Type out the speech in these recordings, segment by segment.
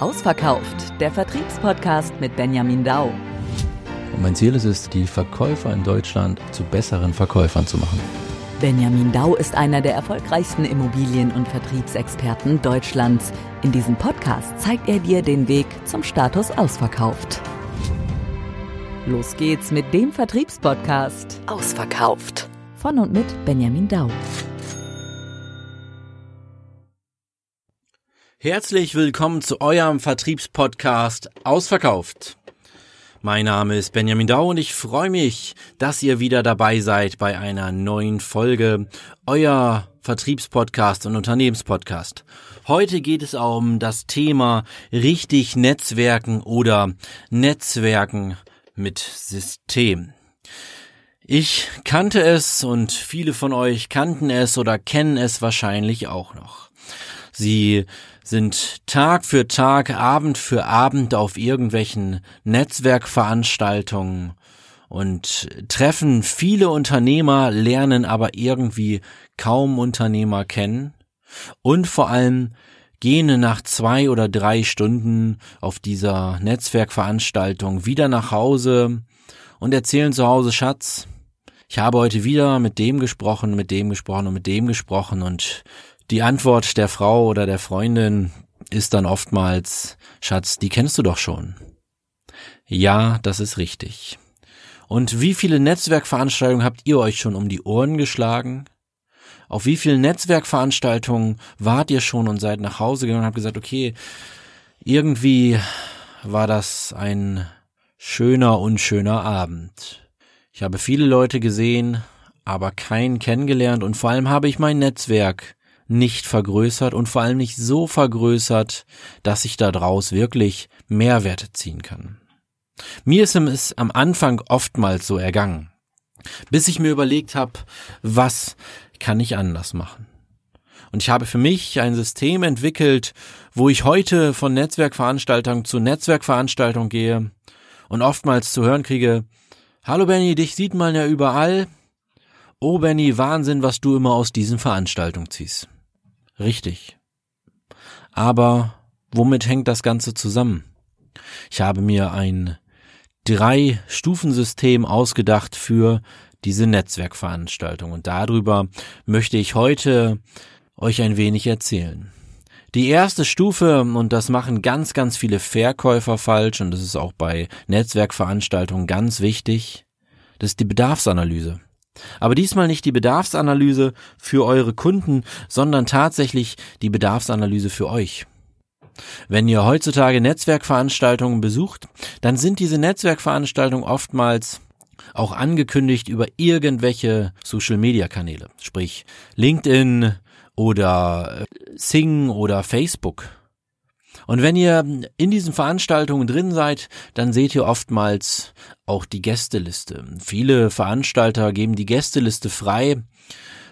Ausverkauft, der Vertriebspodcast mit Benjamin Dau. Und mein Ziel ist es, die Verkäufer in Deutschland zu besseren Verkäufern zu machen. Benjamin Dau ist einer der erfolgreichsten Immobilien- und Vertriebsexperten Deutschlands. In diesem Podcast zeigt er dir den Weg zum Status ausverkauft. Los geht's mit dem Vertriebspodcast Ausverkauft. Von und mit Benjamin Dau. Herzlich willkommen zu eurem Vertriebspodcast Ausverkauft. Mein Name ist Benjamin Dau und ich freue mich, dass ihr wieder dabei seid bei einer neuen Folge euer Vertriebspodcast und Unternehmenspodcast. Heute geht es um das Thema richtig Netzwerken oder Netzwerken mit System. Ich kannte es und viele von euch kannten es oder kennen es wahrscheinlich auch noch. Sie sind Tag für Tag, Abend für Abend auf irgendwelchen Netzwerkveranstaltungen und treffen viele Unternehmer, lernen aber irgendwie kaum Unternehmer kennen und vor allem gehen nach zwei oder drei Stunden auf dieser Netzwerkveranstaltung wieder nach Hause und erzählen zu Hause Schatz. Ich habe heute wieder mit dem gesprochen, mit dem gesprochen und mit dem gesprochen und die Antwort der Frau oder der Freundin ist dann oftmals, Schatz, die kennst du doch schon. Ja, das ist richtig. Und wie viele Netzwerkveranstaltungen habt ihr euch schon um die Ohren geschlagen? Auf wie vielen Netzwerkveranstaltungen wart ihr schon und seid nach Hause gegangen und habt gesagt, okay, irgendwie war das ein schöner, unschöner Abend. Ich habe viele Leute gesehen, aber keinen kennengelernt und vor allem habe ich mein Netzwerk nicht vergrößert und vor allem nicht so vergrößert, dass ich daraus wirklich Mehrwerte ziehen kann. Mir ist es am Anfang oftmals so ergangen, bis ich mir überlegt habe, was kann ich anders machen. Und ich habe für mich ein System entwickelt, wo ich heute von Netzwerkveranstaltung zu Netzwerkveranstaltung gehe und oftmals zu hören kriege, Hallo Benny, dich sieht man ja überall. Oh Benny, Wahnsinn, was du immer aus diesen Veranstaltungen ziehst. Richtig. Aber womit hängt das Ganze zusammen? Ich habe mir ein Drei-Stufensystem ausgedacht für diese Netzwerkveranstaltung und darüber möchte ich heute euch ein wenig erzählen. Die erste Stufe, und das machen ganz, ganz viele Verkäufer falsch, und das ist auch bei Netzwerkveranstaltungen ganz wichtig, das ist die Bedarfsanalyse. Aber diesmal nicht die Bedarfsanalyse für eure Kunden, sondern tatsächlich die Bedarfsanalyse für euch. Wenn ihr heutzutage Netzwerkveranstaltungen besucht, dann sind diese Netzwerkveranstaltungen oftmals auch angekündigt über irgendwelche Social-Media-Kanäle, sprich LinkedIn oder äh, Sing oder Facebook. Und wenn ihr in diesen Veranstaltungen drin seid, dann seht ihr oftmals auch die Gästeliste. Viele Veranstalter geben die Gästeliste frei,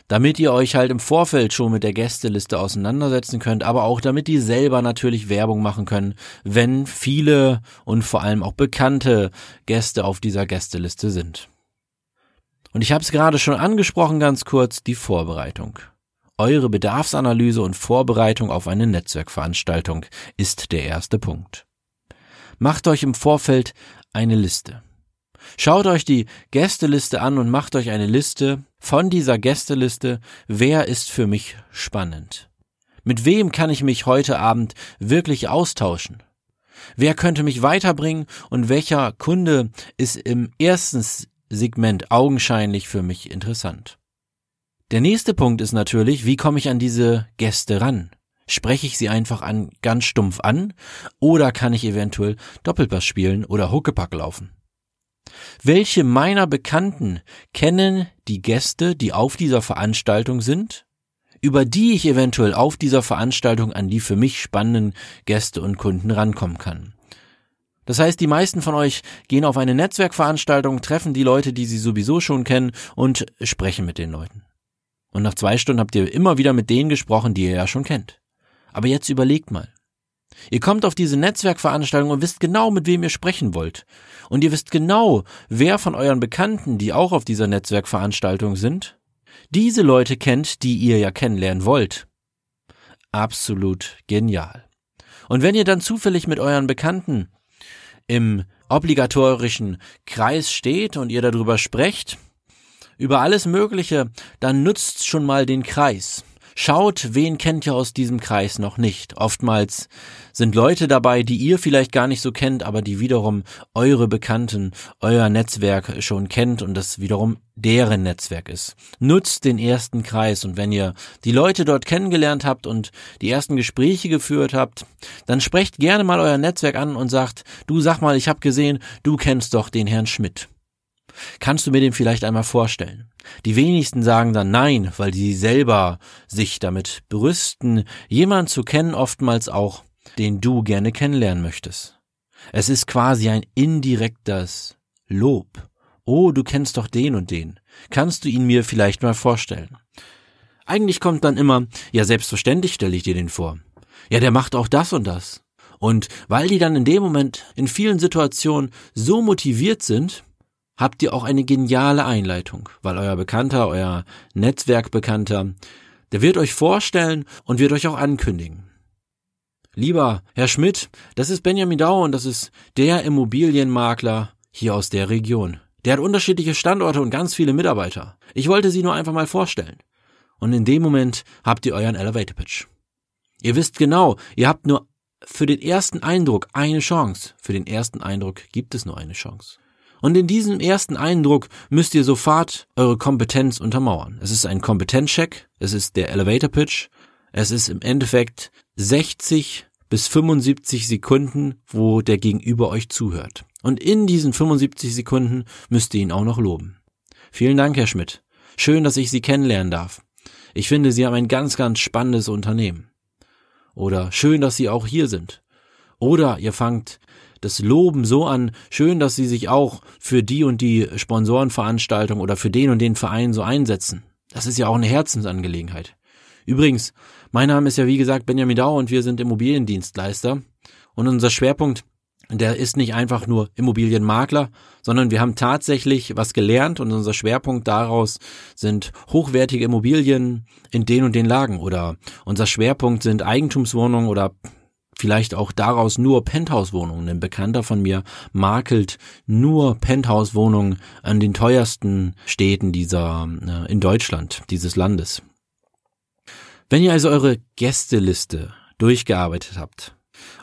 damit ihr euch halt im Vorfeld schon mit der Gästeliste auseinandersetzen könnt, aber auch damit die selber natürlich Werbung machen können, wenn viele und vor allem auch bekannte Gäste auf dieser Gästeliste sind. Und ich habe es gerade schon angesprochen, ganz kurz, die Vorbereitung. Eure Bedarfsanalyse und Vorbereitung auf eine Netzwerkveranstaltung ist der erste Punkt. Macht euch im Vorfeld eine Liste. Schaut euch die Gästeliste an und macht euch eine Liste von dieser Gästeliste, wer ist für mich spannend? Mit wem kann ich mich heute Abend wirklich austauschen? Wer könnte mich weiterbringen und welcher Kunde ist im ersten Segment augenscheinlich für mich interessant? Der nächste Punkt ist natürlich, wie komme ich an diese Gäste ran? Spreche ich sie einfach an, ganz stumpf an oder kann ich eventuell Doppelpass spielen oder Huckepack laufen? Welche meiner Bekannten kennen die Gäste, die auf dieser Veranstaltung sind, über die ich eventuell auf dieser Veranstaltung an die für mich spannenden Gäste und Kunden rankommen kann? Das heißt, die meisten von euch gehen auf eine Netzwerkveranstaltung, treffen die Leute, die sie sowieso schon kennen und sprechen mit den Leuten. Und nach zwei Stunden habt ihr immer wieder mit denen gesprochen, die ihr ja schon kennt. Aber jetzt überlegt mal. Ihr kommt auf diese Netzwerkveranstaltung und wisst genau, mit wem ihr sprechen wollt. Und ihr wisst genau, wer von euren Bekannten, die auch auf dieser Netzwerkveranstaltung sind, diese Leute kennt, die ihr ja kennenlernen wollt. Absolut genial. Und wenn ihr dann zufällig mit euren Bekannten im obligatorischen Kreis steht und ihr darüber sprecht, über alles Mögliche, dann nutzt schon mal den Kreis. Schaut, wen kennt ihr aus diesem Kreis noch nicht. Oftmals sind Leute dabei, die ihr vielleicht gar nicht so kennt, aber die wiederum eure Bekannten, euer Netzwerk schon kennt und das wiederum deren Netzwerk ist. Nutzt den ersten Kreis und wenn ihr die Leute dort kennengelernt habt und die ersten Gespräche geführt habt, dann sprecht gerne mal euer Netzwerk an und sagt, du sag mal, ich habe gesehen, du kennst doch den Herrn Schmidt. Kannst du mir den vielleicht einmal vorstellen? Die wenigsten sagen dann nein, weil sie selber sich damit berüsten, jemand zu kennen, oftmals auch, den du gerne kennenlernen möchtest. Es ist quasi ein indirektes Lob. Oh, du kennst doch den und den. Kannst du ihn mir vielleicht mal vorstellen? Eigentlich kommt dann immer, ja, selbstverständlich stelle ich dir den vor. Ja, der macht auch das und das. Und weil die dann in dem Moment in vielen Situationen so motiviert sind, habt ihr auch eine geniale Einleitung, weil euer Bekannter, euer Netzwerkbekannter, der wird euch vorstellen und wird euch auch ankündigen. Lieber Herr Schmidt, das ist Benjamin Dau und das ist der Immobilienmakler hier aus der Region. Der hat unterschiedliche Standorte und ganz viele Mitarbeiter. Ich wollte Sie nur einfach mal vorstellen. Und in dem Moment habt ihr euren Elevator Pitch. Ihr wisst genau, ihr habt nur für den ersten Eindruck eine Chance. Für den ersten Eindruck gibt es nur eine Chance. Und in diesem ersten Eindruck müsst ihr sofort eure Kompetenz untermauern. Es ist ein Kompetenzcheck, es ist der Elevator Pitch, es ist im Endeffekt 60 bis 75 Sekunden, wo der Gegenüber euch zuhört. Und in diesen 75 Sekunden müsst ihr ihn auch noch loben. Vielen Dank, Herr Schmidt. Schön, dass ich Sie kennenlernen darf. Ich finde, Sie haben ein ganz, ganz spannendes Unternehmen. Oder schön, dass Sie auch hier sind. Oder ihr fangt das Loben so an, schön, dass sie sich auch für die und die Sponsorenveranstaltung oder für den und den Verein so einsetzen. Das ist ja auch eine Herzensangelegenheit. Übrigens, mein Name ist ja wie gesagt Benjamin Dau und wir sind Immobiliendienstleister und unser Schwerpunkt der ist nicht einfach nur Immobilienmakler, sondern wir haben tatsächlich was gelernt und unser Schwerpunkt daraus sind hochwertige Immobilien in den und den Lagen oder unser Schwerpunkt sind Eigentumswohnungen oder vielleicht auch daraus nur Penthouse-Wohnungen. Ein Bekannter von mir makelt nur Penthouse-Wohnungen an den teuersten Städten dieser, äh, in Deutschland, dieses Landes. Wenn ihr also eure Gästeliste durchgearbeitet habt,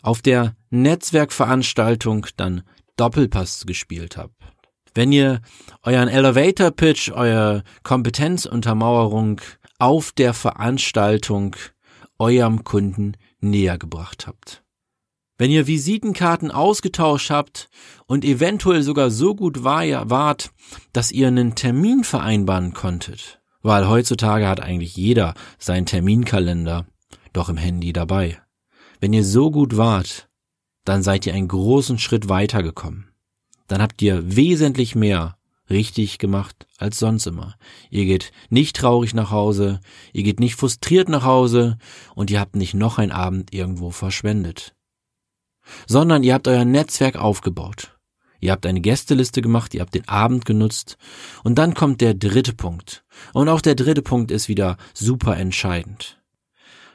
auf der Netzwerkveranstaltung dann Doppelpass gespielt habt, wenn ihr euren Elevator Pitch, eure Kompetenzuntermauerung auf der Veranstaltung eurem Kunden näher gebracht habt. Wenn ihr Visitenkarten ausgetauscht habt und eventuell sogar so gut war, wart, dass ihr einen Termin vereinbaren konntet, weil heutzutage hat eigentlich jeder seinen Terminkalender doch im Handy dabei. Wenn ihr so gut wart, dann seid ihr einen großen Schritt weitergekommen. Dann habt ihr wesentlich mehr richtig gemacht als sonst immer. Ihr geht nicht traurig nach Hause, ihr geht nicht frustriert nach Hause und ihr habt nicht noch ein Abend irgendwo verschwendet. Sondern ihr habt euer Netzwerk aufgebaut. Ihr habt eine Gästeliste gemacht, ihr habt den Abend genutzt und dann kommt der dritte Punkt. Und auch der dritte Punkt ist wieder super entscheidend.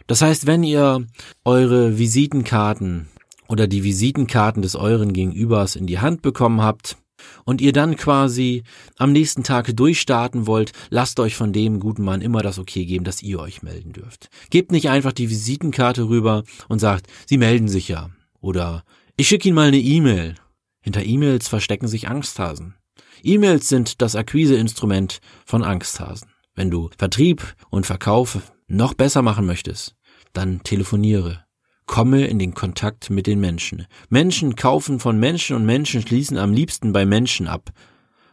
Das heißt, wenn ihr eure Visitenkarten oder die Visitenkarten des euren Gegenübers in die Hand bekommen habt, und ihr dann quasi am nächsten Tag durchstarten wollt, lasst euch von dem guten Mann immer das Okay geben, dass ihr euch melden dürft. Gebt nicht einfach die Visitenkarte rüber und sagt, Sie melden sich ja. Oder ich schicke Ihnen mal eine E-Mail. Hinter E-Mails verstecken sich Angsthasen. E-Mails sind das Akquiseinstrument von Angsthasen. Wenn du Vertrieb und Verkauf noch besser machen möchtest, dann telefoniere. Komme in den Kontakt mit den Menschen. Menschen kaufen von Menschen und Menschen schließen am liebsten bei Menschen ab.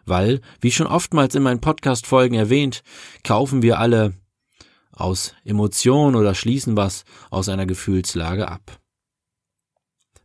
Weil, wie schon oftmals in meinen Podcast-Folgen erwähnt, kaufen wir alle aus Emotion oder schließen was aus einer Gefühlslage ab.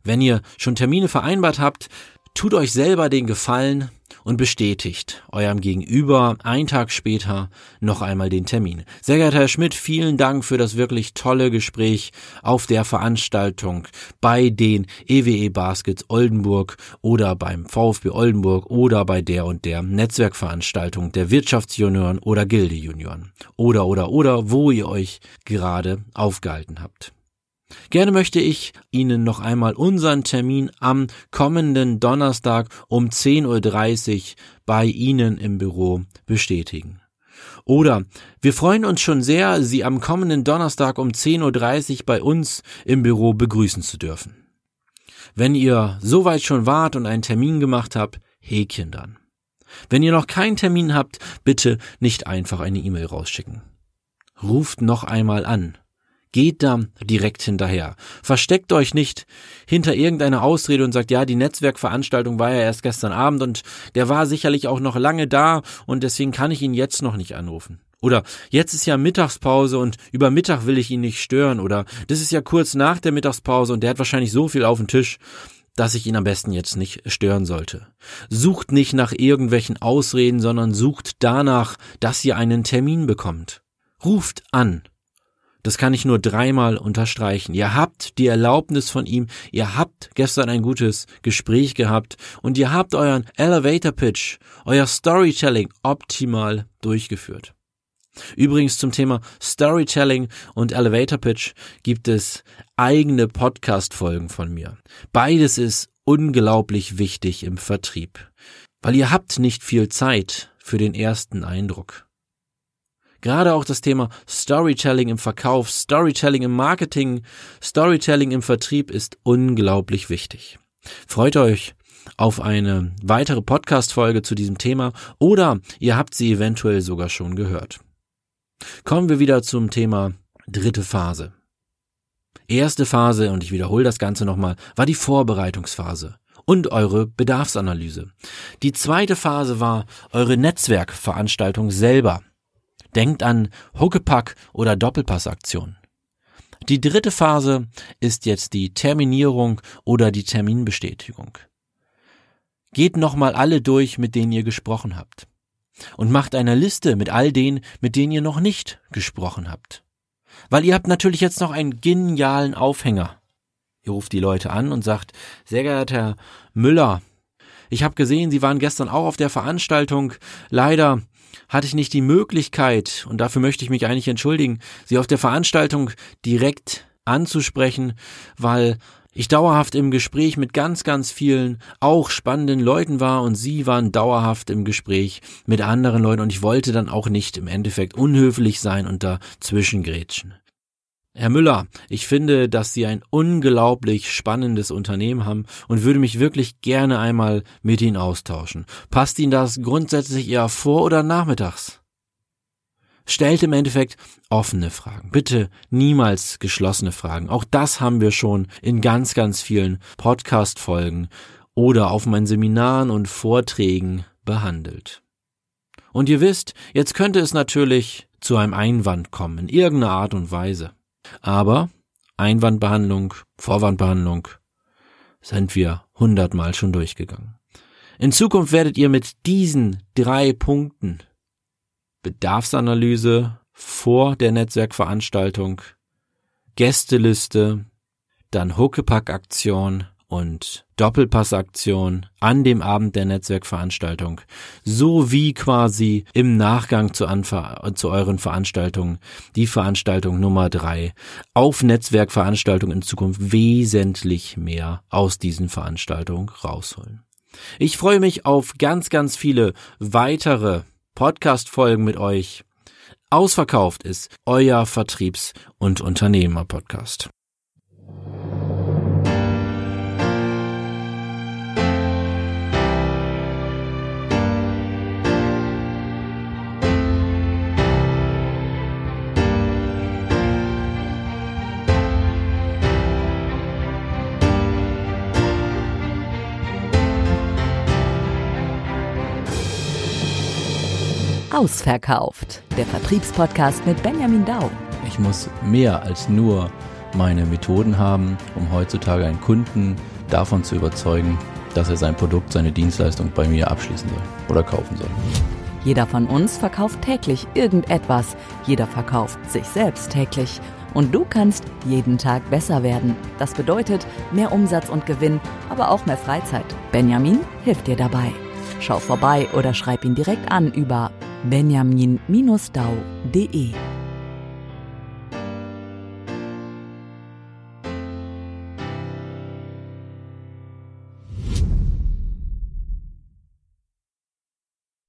Wenn ihr schon Termine vereinbart habt, tut euch selber den Gefallen und bestätigt eurem Gegenüber einen Tag später noch einmal den Termin. Sehr geehrter Herr Schmidt, vielen Dank für das wirklich tolle Gespräch auf der Veranstaltung bei den EWE e Baskets Oldenburg oder beim VfB Oldenburg oder bei der und der Netzwerkveranstaltung der Wirtschaftsjunioren oder Gildejunioren oder oder oder wo ihr euch gerade aufgehalten habt. Gerne möchte ich Ihnen noch einmal unseren Termin am kommenden Donnerstag um 10.30 Uhr bei Ihnen im Büro bestätigen. Oder wir freuen uns schon sehr, Sie am kommenden Donnerstag um 10.30 Uhr bei uns im Büro begrüßen zu dürfen. Wenn ihr soweit schon wart und einen Termin gemacht habt, Häkchen dann. Wenn ihr noch keinen Termin habt, bitte nicht einfach eine E-Mail rausschicken. Ruft noch einmal an. Geht da direkt hinterher. Versteckt euch nicht hinter irgendeiner Ausrede und sagt, ja, die Netzwerkveranstaltung war ja erst gestern Abend und der war sicherlich auch noch lange da und deswegen kann ich ihn jetzt noch nicht anrufen. Oder jetzt ist ja Mittagspause und über Mittag will ich ihn nicht stören. Oder das ist ja kurz nach der Mittagspause und der hat wahrscheinlich so viel auf dem Tisch, dass ich ihn am besten jetzt nicht stören sollte. Sucht nicht nach irgendwelchen Ausreden, sondern sucht danach, dass ihr einen Termin bekommt. Ruft an. Das kann ich nur dreimal unterstreichen. Ihr habt die Erlaubnis von ihm, ihr habt gestern ein gutes Gespräch gehabt und ihr habt euren Elevator Pitch, euer Storytelling optimal durchgeführt. Übrigens zum Thema Storytelling und Elevator Pitch gibt es eigene Podcast-Folgen von mir. Beides ist unglaublich wichtig im Vertrieb, weil ihr habt nicht viel Zeit für den ersten Eindruck. Gerade auch das Thema Storytelling im Verkauf, Storytelling im Marketing, Storytelling im Vertrieb ist unglaublich wichtig. Freut euch auf eine weitere Podcast-Folge zu diesem Thema oder ihr habt sie eventuell sogar schon gehört. Kommen wir wieder zum Thema dritte Phase. Erste Phase, und ich wiederhole das Ganze nochmal, war die Vorbereitungsphase und eure Bedarfsanalyse. Die zweite Phase war eure Netzwerkveranstaltung selber. Denkt an Huckepack oder Doppelpassaktion. Die dritte Phase ist jetzt die Terminierung oder die Terminbestätigung. Geht nochmal alle durch, mit denen ihr gesprochen habt. Und macht eine Liste mit all denen, mit denen ihr noch nicht gesprochen habt. Weil ihr habt natürlich jetzt noch einen genialen Aufhänger. Ihr ruft die Leute an und sagt, sehr geehrter Herr Müller, ich habe gesehen, Sie waren gestern auch auf der Veranstaltung. Leider hatte ich nicht die Möglichkeit, und dafür möchte ich mich eigentlich entschuldigen, Sie auf der Veranstaltung direkt anzusprechen, weil ich dauerhaft im Gespräch mit ganz, ganz vielen auch spannenden Leuten war und sie waren dauerhaft im Gespräch mit anderen Leuten und ich wollte dann auch nicht im Endeffekt unhöflich sein und dazwischen grätschen. Herr Müller, ich finde, dass Sie ein unglaublich spannendes Unternehmen haben und würde mich wirklich gerne einmal mit Ihnen austauschen. Passt Ihnen das grundsätzlich eher vor oder nachmittags? Stellt im Endeffekt offene Fragen. Bitte niemals geschlossene Fragen. Auch das haben wir schon in ganz, ganz vielen Podcast-Folgen oder auf meinen Seminaren und Vorträgen behandelt. Und ihr wisst, jetzt könnte es natürlich zu einem Einwand kommen, in irgendeiner Art und Weise. Aber Einwandbehandlung, Vorwandbehandlung sind wir hundertmal schon durchgegangen. In Zukunft werdet ihr mit diesen drei Punkten Bedarfsanalyse vor der Netzwerkveranstaltung, Gästeliste, dann Huckepack-Aktion und Doppelpassaktion an dem Abend der Netzwerkveranstaltung sowie quasi im Nachgang zu, Anver zu euren Veranstaltungen die Veranstaltung Nummer drei auf Netzwerkveranstaltungen in Zukunft wesentlich mehr aus diesen Veranstaltungen rausholen. Ich freue mich auf ganz, ganz viele weitere Podcast-Folgen mit euch. Ausverkauft ist euer Vertriebs- und Unternehmer-Podcast. Ausverkauft. Der Vertriebspodcast mit Benjamin Dau. Ich muss mehr als nur meine Methoden haben, um heutzutage einen Kunden davon zu überzeugen, dass er sein Produkt, seine Dienstleistung bei mir abschließen soll oder kaufen soll. Jeder von uns verkauft täglich irgendetwas. Jeder verkauft sich selbst täglich. Und du kannst jeden Tag besser werden. Das bedeutet mehr Umsatz und Gewinn, aber auch mehr Freizeit. Benjamin hilft dir dabei. Schau vorbei oder schreib ihn direkt an über benjamin-dau.de